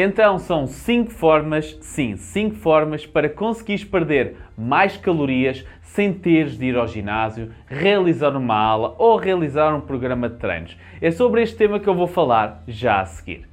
Então são 5 formas, sim, 5 formas para conseguires perder mais calorias sem teres de ir ao ginásio, realizar uma aula ou realizar um programa de treinos. É sobre este tema que eu vou falar já a seguir.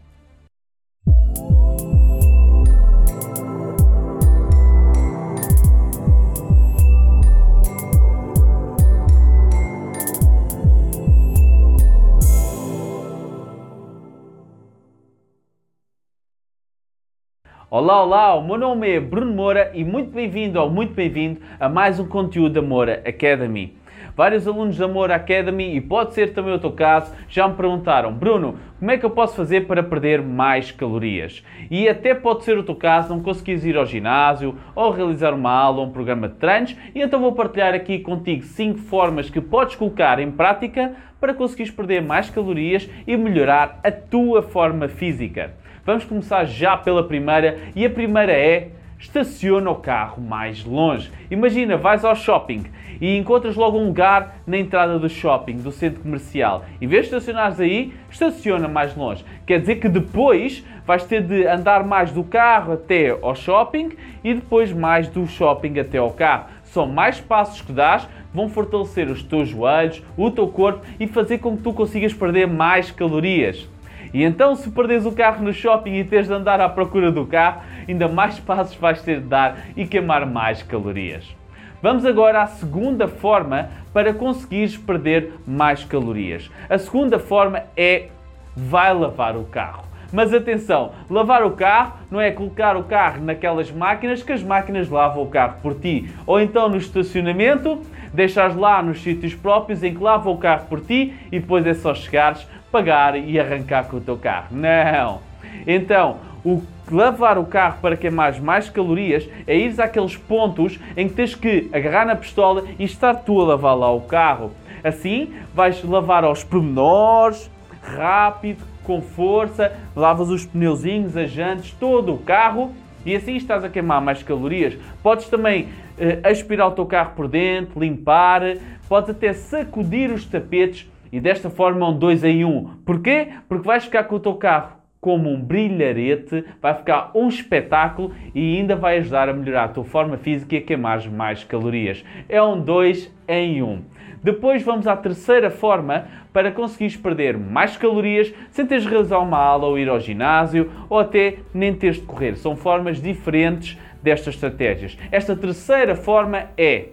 Olá, olá, o meu nome é Bruno Moura e muito bem-vindo ou muito bem-vindo a mais um conteúdo da Moura Academy. Vários alunos da Moura Academy, e pode ser também o teu caso, já me perguntaram, Bruno, como é que eu posso fazer para perder mais calorias? E até pode ser o teu caso, não conseguires ir ao ginásio ou realizar uma aula ou um programa de treinos, e então vou partilhar aqui contigo 5 formas que podes colocar em prática para conseguires perder mais calorias e melhorar a tua forma física. Vamos começar já pela primeira e a primeira é estaciona o carro mais longe. Imagina, vais ao shopping e encontras logo um lugar na entrada do shopping, do centro comercial. Em vez de estacionares aí, estaciona mais longe. Quer dizer que depois vais ter de andar mais do carro até ao shopping e depois mais do shopping até ao carro. São mais passos que dás, vão fortalecer os teus joelhos, o teu corpo e fazer com que tu consigas perder mais calorias. E então, se perdes o carro no shopping e tens de andar à procura do carro, ainda mais passos vais ter de dar e queimar mais calorias. Vamos agora à segunda forma para conseguires perder mais calorias. A segunda forma é vai lavar o carro. Mas atenção, lavar o carro não é colocar o carro naquelas máquinas que as máquinas lavam o carro por ti. Ou então no estacionamento, deixas lá nos sítios próprios em que lavam o carro por ti e depois é só chegares, pagar e arrancar com o teu carro. Não! Então, o lavar o carro para queimar mais calorias é ir àqueles pontos em que tens que agarrar na pistola e estar tu a lavar lá o carro. Assim, vais lavar aos pormenores, rápido, com força, lavas os pneuzinhos, as jantes, todo o carro e assim estás a queimar mais calorias. Podes também eh, aspirar o teu carro por dentro, limpar, podes até sacudir os tapetes e desta forma um dois em um. Porquê? Porque vais ficar com o teu carro como um brilharete, vai ficar um espetáculo e ainda vai ajudar a melhorar a tua forma física e a queimar mais calorias. É um dois em um. Depois vamos à terceira forma para conseguires perder mais calorias sem teres realizar uma aula ou ir ao ginásio ou até nem teres de correr. São formas diferentes destas estratégias. Esta terceira forma é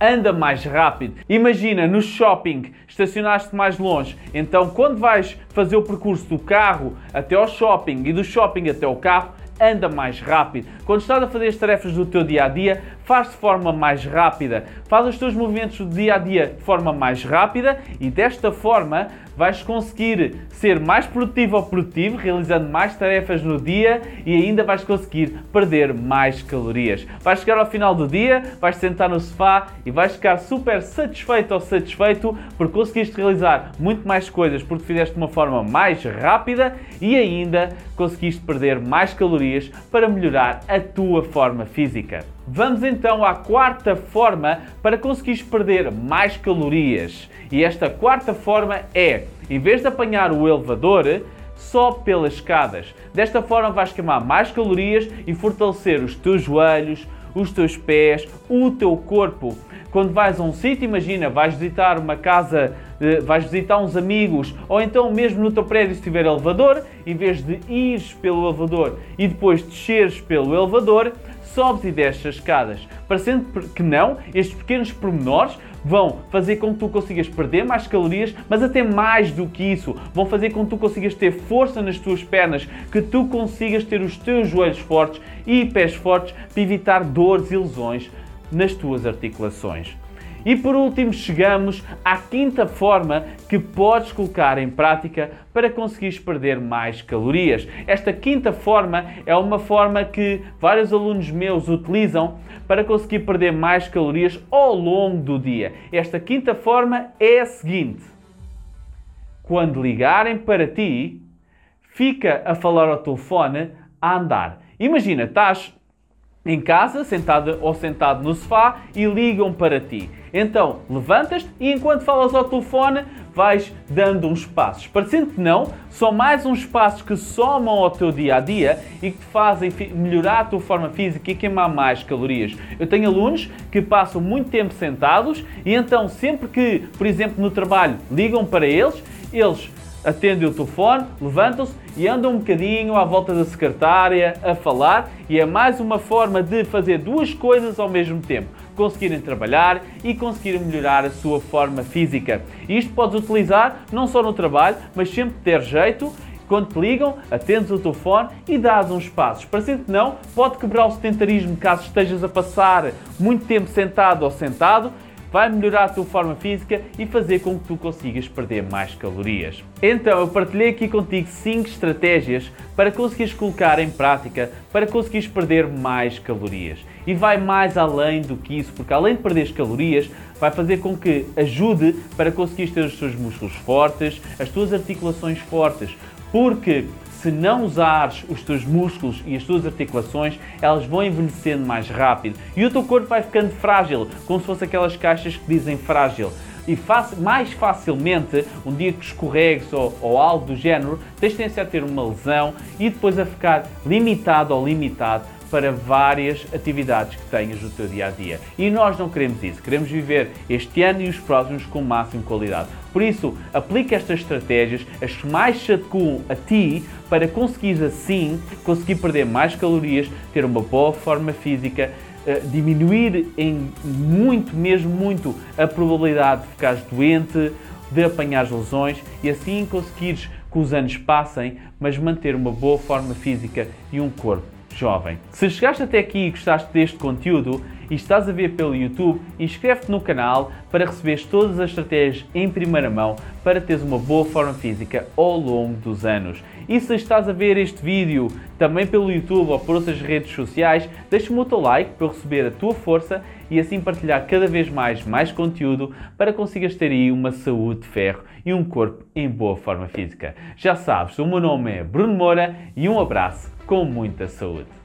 anda mais rápido. Imagina no shopping, estacionaste mais longe, então quando vais fazer o percurso do carro até ao shopping e do shopping até ao carro, anda mais rápido. Quando estás a fazer as tarefas do teu dia a dia, faz de forma mais rápida. Faz os teus movimentos do dia a dia de forma mais rápida e desta forma vais conseguir ser mais produtivo ou produtivo, realizando mais tarefas no dia e ainda vais conseguir perder mais calorias. Vais chegar ao final do dia, vais sentar no sofá e vais ficar super satisfeito ou satisfeito porque conseguiste realizar muito mais coisas porque fizeste de uma forma mais rápida e ainda conseguiste perder mais calorias para melhorar a tua forma física. Vamos então à quarta forma para conseguires perder mais calorias. E esta quarta forma é, em vez de apanhar o elevador, só pelas escadas. Desta forma vais queimar mais calorias e fortalecer os teus joelhos, os teus pés, o teu corpo. Quando vais a um sítio, imagina, vais visitar uma casa, eh, vais visitar uns amigos, ou então mesmo no teu prédio se tiver elevador, em vez de ires pelo elevador e depois desceres pelo elevador, sobes e desces as escadas. Parecendo que não, estes pequenos pormenores vão fazer com que tu consigas perder mais calorias, mas até mais do que isso, vão fazer com que tu consigas ter força nas tuas pernas, que tu consigas ter os teus joelhos fortes e pés fortes para evitar dores e lesões nas tuas articulações. E por último, chegamos à quinta forma que podes colocar em prática para conseguires perder mais calorias. Esta quinta forma é uma forma que vários alunos meus utilizam para conseguir perder mais calorias ao longo do dia. Esta quinta forma é a seguinte: quando ligarem para ti, fica a falar ao telefone a andar. Imagina, estás em casa, sentado ou sentado no sofá, e ligam para ti. Então, levantas e enquanto falas ao telefone, vais dando uns passos. Parecendo que não, são mais uns passos que somam ao teu dia a dia e que te fazem melhorar a tua forma física e queimar mais calorias. Eu tenho alunos que passam muito tempo sentados e então, sempre que, por exemplo, no trabalho ligam para eles, eles atendem o telefone, levantam-se e andam um bocadinho à volta da secretária a falar e é mais uma forma de fazer duas coisas ao mesmo tempo. Conseguirem trabalhar e conseguirem melhorar a sua forma física. Isto podes utilizar não só no trabalho, mas sempre ter jeito quando te ligam, atendes o telefone e dás uns passos. Parecendo que não, pode quebrar o sedentarismo caso estejas a passar muito tempo sentado ou sentado vai melhorar a tua forma física e fazer com que tu consigas perder mais calorias. Então, eu partilhei aqui contigo 5 estratégias para conseguires colocar em prática para conseguires perder mais calorias. E vai mais além do que isso, porque além de perder calorias, vai fazer com que ajude para conseguires ter os teus músculos fortes, as tuas articulações fortes, porque se não usares os teus músculos e as tuas articulações, elas vão envelhecendo mais rápido e o teu corpo vai ficando frágil, como se fosse aquelas caixas que dizem frágil. E mais facilmente, um dia que escorregues ou, ou algo do género, tens tendência a ter uma lesão e depois a ficar limitado ou limitado para várias atividades que tenhas no teu dia a dia. E nós não queremos isso, queremos viver este ano e os próximos com o máximo de qualidade. Por isso, aplique estas estratégias, as que mais se adequam a ti, para conseguires assim conseguir perder mais calorias, ter uma boa forma física, eh, diminuir em muito, mesmo muito, a probabilidade de ficares doente, de apanhar lesões e assim conseguires que os anos passem, mas manter uma boa forma física e um corpo jovem. Se chegaste até aqui e gostaste deste conteúdo e estás a ver pelo YouTube, inscreve-te no canal para receberes todas as estratégias em primeira mão para teres uma boa forma física ao longo dos anos. E se estás a ver este vídeo também pelo YouTube ou por outras redes sociais, deixa-me o teu like para eu receber a tua força e assim partilhar cada vez mais mais conteúdo para consigas ter aí uma saúde de ferro e um corpo em boa forma física. Já sabes, o meu nome é Bruno Moura e um abraço com muita saúde.